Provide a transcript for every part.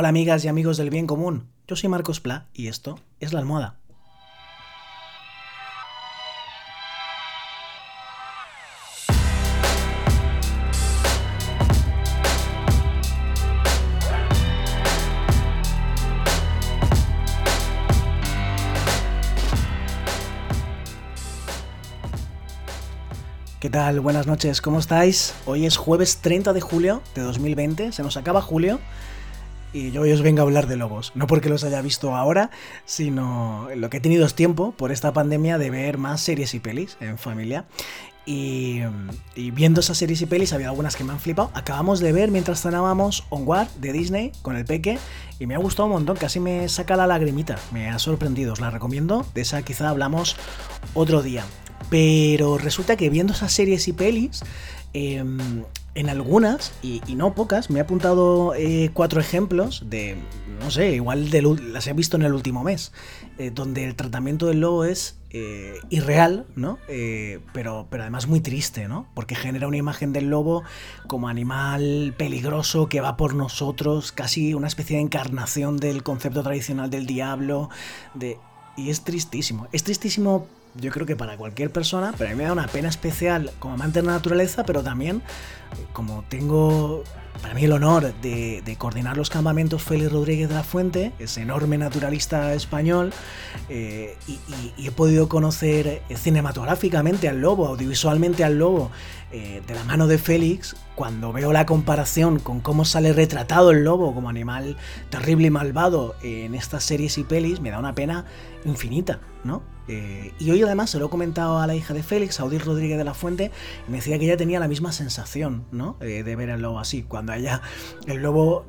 Hola amigas y amigos del bien común, yo soy Marcos Pla y esto es La Almohada. ¿Qué tal? Buenas noches, ¿cómo estáis? Hoy es jueves 30 de julio de 2020, se nos acaba julio y yo hoy os vengo a hablar de lobos. No porque los haya visto ahora, sino lo que he tenido es tiempo por esta pandemia de ver más series y pelis en familia. Y, viendo esas series y pelis había algunas que me han flipado. Acabamos de ver mientras cenábamos Onward de Disney con el peque y me ha gustado un montón, casi me saca la lagrimita, me ha sorprendido, os la recomiendo. De esa quizá hablamos otro día. Pero resulta que viendo esas series y pelis, em, en algunas, y, no pocas, me he apuntado eh, cuatro ejemplos de, no sé, igual las he visto en el último mes, eh, donde el tratamiento del lobo es eh, irreal, ¿no? pero, pero además muy triste, ¿no? Porque genera una imagen del lobo como animal peligroso que va por nosotros, casi una especie de encarnación del concepto tradicional del diablo, de... Y es tristísimo. Es tristísimo yo creo que para cualquier persona, pero a mí me da una pena especial como amante de la naturaleza, pero también eh, como tengo para mí el honor de, coordinar los campamentos Félix Rodríguez de la Fuente, ese enorme naturalista español, eh, y, he podido conocer eh, cinematográficamente al lobo, audiovisualmente al lobo, de la mano de Félix, cuando veo la comparación con cómo sale retratado el lobo como animal terrible y malvado en estas series y pelis, me da una pena infinita, ¿no? Eh, y hoy además se lo he comentado a la hija de Félix, a Odil Rodríguez de la Fuente, y me decía que ella tenía la misma sensación, ¿no? Eh, de ver al lobo así. Cuando ella, el lobo,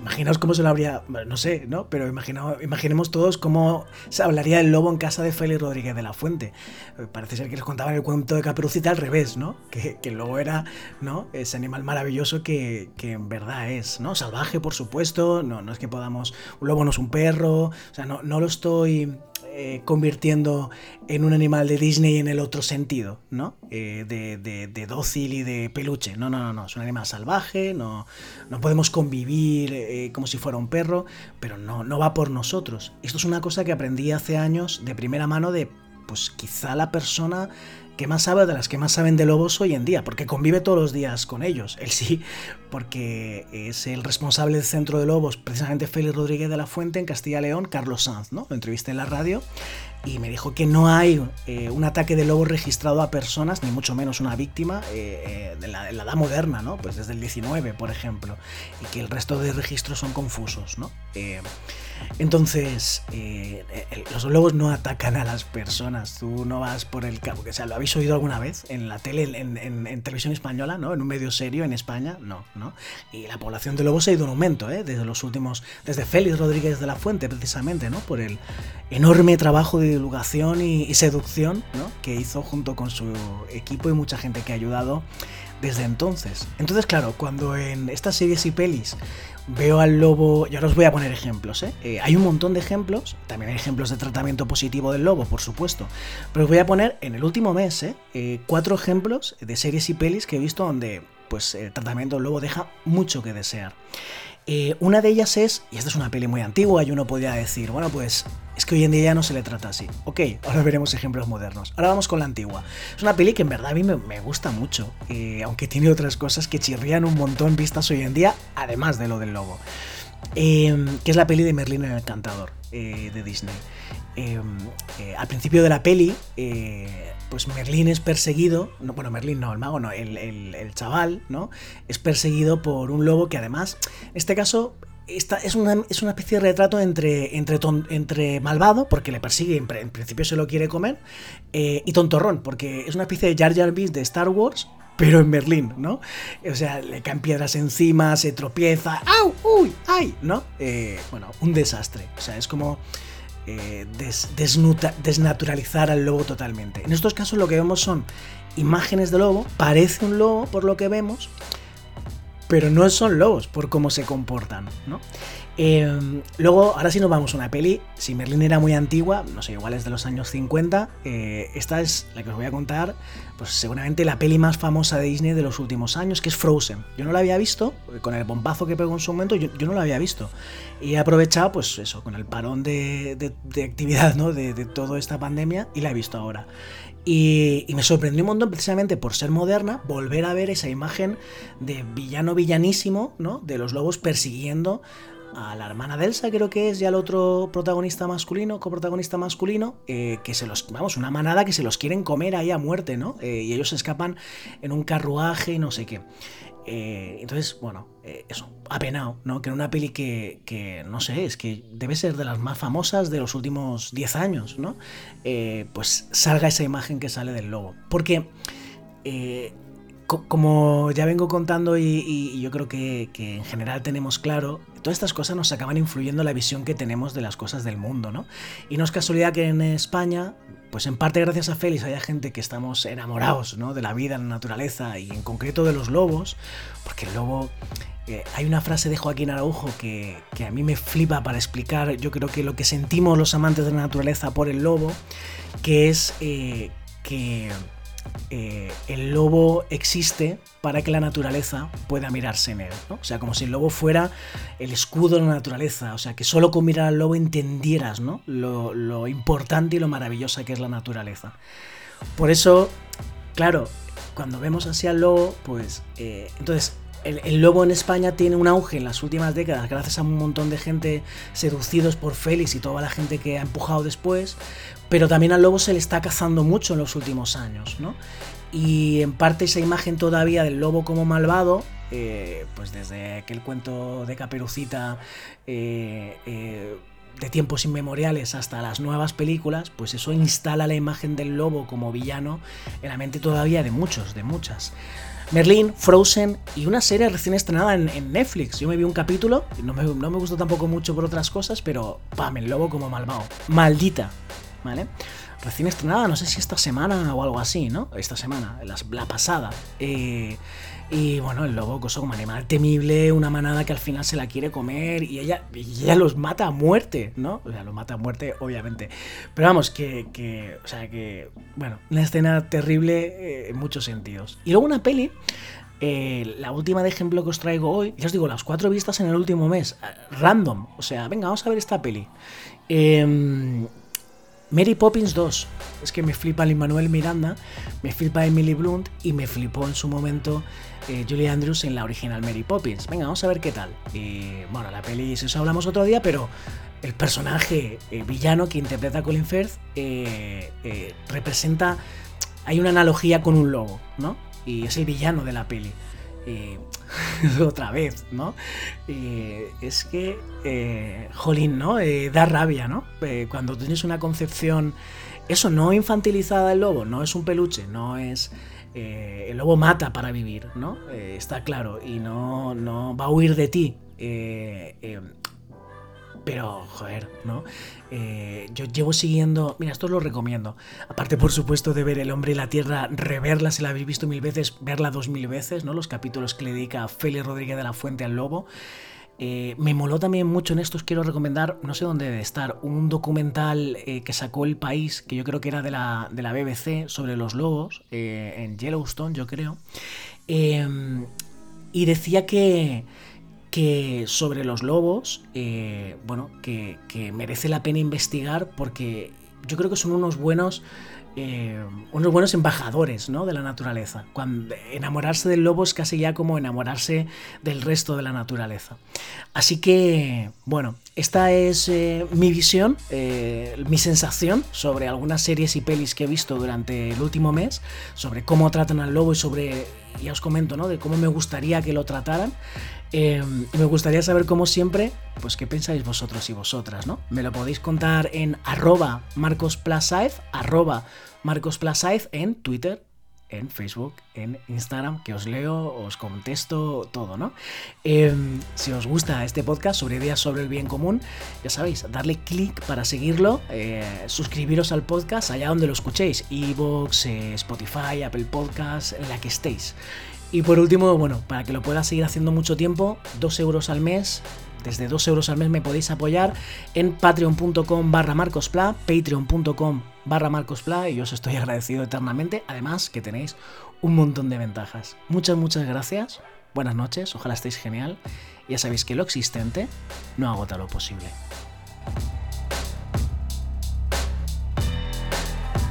imaginaos cómo se lo habría, no sé, ¿no? Pero imaginemos todos cómo se hablaría del lobo en casa de Félix Rodríguez de la Fuente. Eh, parece ser que les contaban el cuento de Caperucita al revés, ¿no? Que, el lobo era, ¿no? Ese animal maravilloso que, en verdad es, ¿no? Salvaje, por supuesto, no, no es que podamos, un lobo no es un perro, o sea, no, no lo estoy eh, convirtiendo en un animal de Disney en el otro sentido, ¿no? Eh, de, dócil y de peluche. No, no, no, no. Es un animal salvaje, no, no podemos convivir eh, como si fuera un perro, pero no, no va por nosotros. Esto es una cosa que aprendí hace años de primera mano de, pues quizá la persona que más sabe de las que más saben de lobos hoy en día, porque convive todos los días con ellos. Él sí, porque es el responsable del centro de lobos, precisamente Félix Rodríguez de la Fuente en Castilla León, Carlos Sanz, ¿no? Lo entrevisté en la radio y me dijo que no hay eh, un ataque de lobos registrado a personas, ni mucho menos una víctima, eh, eh, la, edad moderna, ¿no? Pues desde el 19, por ejemplo, y que el resto de registros son confusos, ¿no? entonces, los lobos no atacan a las personas, tú no vas por el cabo, que sea, ¿lo habéis oído alguna vez en la tele, en, televisión española, ¿no? En un medio serio en España, no, ¿no? Y la población de lobos ha ido en aumento, ¿eh? Desde los últimos, desde Félix Rodríguez de la Fuente, precisamente, ¿no? Por el enorme trabajo de divulgación y, seducción que hizo junto con su equipo y mucha gente que ha ayudado desde entonces. Entonces, claro, cuando en estas series y pelis veo al lobo, y ahora os voy a poner ejemplos, ¿eh? Eh, hay un montón de ejemplos, también hay ejemplos de tratamiento positivo del lobo, por supuesto, pero os voy a poner en el último mes ¿eh? cuatro ejemplos de series y pelis que he visto donde pues, el tratamiento del lobo deja mucho que desear. Eh, una de ellas es, y esta es una peli muy antigua y uno podría decir, bueno, pues es que hoy en día ya no se le trata así. Ok, ahora veremos ejemplos modernos. Ahora vamos con la antigua. Es una peli que en verdad a mí me, gusta mucho, eh, aunque tiene otras cosas que chirrían un montón vistas hoy en día, además de lo del lobo. Em, que es la peli de Merlín el Encantador eh, de Disney. Em, al principio de la peli, pues Merlín es perseguido, no, bueno, Merlín no, el mago no, el, chaval, ¿no? Es perseguido por un lobo que además, en este caso, es, una, es una especie de retrato entre, entre, malvado, porque le persigue, en, principio se lo quiere comer, eh, y tontorrón, porque es una especie de Jar Jar Binks de Star Wars, pero en Merlín, ¿no? O sea, le caen piedras encima, se tropieza, ¡au! ¡Uy! ¡Ay! ¿No? Eh, bueno, un desastre. O sea, es como eh, desnaturalizar al lobo totalmente. En estos casos lo que vemos son imágenes de lobo, parece un lobo por lo que vemos, pero no son lobos por cómo se comportan, ¿no? Em, luego, ahora sí nos vamos a una peli. Si Merlin era muy antigua, no sé, igual es de los años 50. Eh, esta es la que os voy a contar, pues seguramente la peli más famosa de Disney de los últimos años, que es Frozen. Yo no la había visto, con el bombazo que pegó en su momento, yo, no la había visto. Y he aprovechado, pues eso, con el parón de, actividad, ¿no? De, de toda esta pandemia, y la he visto ahora. Y, me sorprendió un montón precisamente por ser moderna, volver a ver esa imagen de villano villanísimo, ¿no? De los lobos persiguiendo a la hermana de Elsa, creo que es, y al otro protagonista masculino, coprotagonista masculino, eh, que se los, vamos, una manada que se los quieren comer ahí a muerte, ¿no? Eh, y ellos escapan en un carruaje y no sé qué. Eh, entonces, bueno, eso, apenado, ¿no? Que en una peli que, que, no sé, es que debe ser de las más famosas de los últimos 10 años, ¿no? pues salga esa imagen que sale del lobo. Porque como ya vengo contando y, yo creo que, en general tenemos claro, todas estas cosas nos acaban influyendo en la visión que tenemos de las cosas del mundo, ¿no? Y no es casualidad que en España, pues en parte gracias a Félix haya gente que estamos enamorados, ¿no? De la vida, la naturaleza y en concreto de los lobos, porque el lobo... Eh, hay una frase de Joaquín Araujo que, a mí me flipa para explicar, yo creo que lo que sentimos los amantes de la naturaleza por el lobo, que es eh, que eh, el lobo existe para que la naturaleza pueda mirarse en él. O sea, como si el lobo fuera el escudo de la naturaleza. O sea, que solo con mirar al lobo entendieras ¿no? lo, importante y lo maravillosa que es la naturaleza. Por eso, claro, cuando vemos así al lobo, pues eh, entonces el, lobo en España tiene un auge en las últimas décadas gracias a un montón de gente seducidos por Félix y toda la gente que ha empujado después, pero también al lobo se le está cazando mucho en los últimos años, ¿no? Y en parte esa imagen todavía del lobo como malvado, eh, pues desde aquel cuento de Caperucita eh, eh, de tiempos inmemoriales hasta las nuevas películas, pues eso instala la imagen del lobo como villano en la mente todavía de muchos, de muchas. Merlin, Frozen y una serie recién estrenada en, Netflix. Yo me vi un capítulo, no me, no me gustó tampoco mucho por otras cosas, pero pam, el lobo como malvado. Maldita, ¿vale? Recién estrenada, no sé si esta semana o algo así, ¿no? Esta semana, la, pasada. Eh, y bueno, el lobo, cosa como animal temible, una manada que al final se la quiere comer y ella, ella los mata a muerte, ¿no? O sea, los mata a muerte, obviamente. Pero vamos, que, que o sea, que, bueno, una escena terrible eh, en muchos sentidos. Y luego una peli, eh, la última de ejemplo que os traigo hoy, ya os digo, las cuatro vistas en el último mes, eh, random. O sea, venga, vamos a ver esta peli. Eh, Mary Poppins 2. Es que me flipa Lin Manuel Miranda, me flipa Emily Blunt y me flipó en su momento eh, Julie Andrews en la original Mary Poppins. Venga, vamos a ver qué tal. Y bueno, la peli, eso hablamos otro día, pero el personaje eh, villano que interpreta Colin Firth eh, representa. Hay una analogía con un lobo, ¿no? Y es el villano de la peli. otra vez, ¿no? es que, eh, jolín, ¿no? Eh, da rabia, ¿no? Eh, cuando tienes una concepción, eso, no infantilizada del lobo, no es un peluche, no es... el lobo mata para vivir, ¿no? está claro, y no, no va a huir de ti. Pero, joder, ¿no? Eh, yo llevo siguiendo. Mira, esto os lo recomiendo. Aparte, por supuesto, de ver El hombre y la tierra, reverla si la habéis visto mil veces, verla dos mil veces, ¿no? Los capítulos que le dedica Félix Rodríguez de la Fuente al Lobo. Eh, me moló también mucho en estos, quiero recomendar, no sé dónde debe estar, un documental eh, que sacó El País, que yo creo que era de la, de la BBC, sobre los lobos, en Yellowstone, yo creo. y decía que que sobre los lobos, eh, bueno, que, merece la pena investigar porque yo creo que son unos buenos, eh, unos buenos embajadores ¿no? de la naturaleza. Cuando enamorarse del lobo es casi ya como enamorarse del resto de la naturaleza. Así que, bueno, esta es eh, mi visión, mi sensación sobre algunas series y pelis que he visto durante el último mes, sobre cómo tratan al lobo y sobre, ya os comento, ¿no? de cómo me gustaría que lo trataran. Em, me gustaría saber, como siempre, pues qué pensáis vosotros y vosotras, ¿no? Me lo podéis contar en arroba marcosplasaez, arroba en Twitter, en Facebook, en Instagram, que os leo, os contesto todo, ¿no? Em, si os gusta este podcast sobre ideas sobre el bien común, ya sabéis, darle clic para seguirlo, eh, suscribiros al podcast allá donde lo escuchéis, Evox, eh, Spotify, Apple Podcasts, en la que estéis. Y por último, bueno, para que lo pueda seguir haciendo mucho tiempo, 2 euros al mes. Desde 2 euros al mes me podéis apoyar en patreon.com barra marcospla, patreon.com barra marcospla y os estoy agradecido eternamente. Además que tenéis un montón de ventajas. Muchas, muchas gracias. Buenas noches, ojalá estéis genial. Ya sabéis que lo existente no agota lo posible.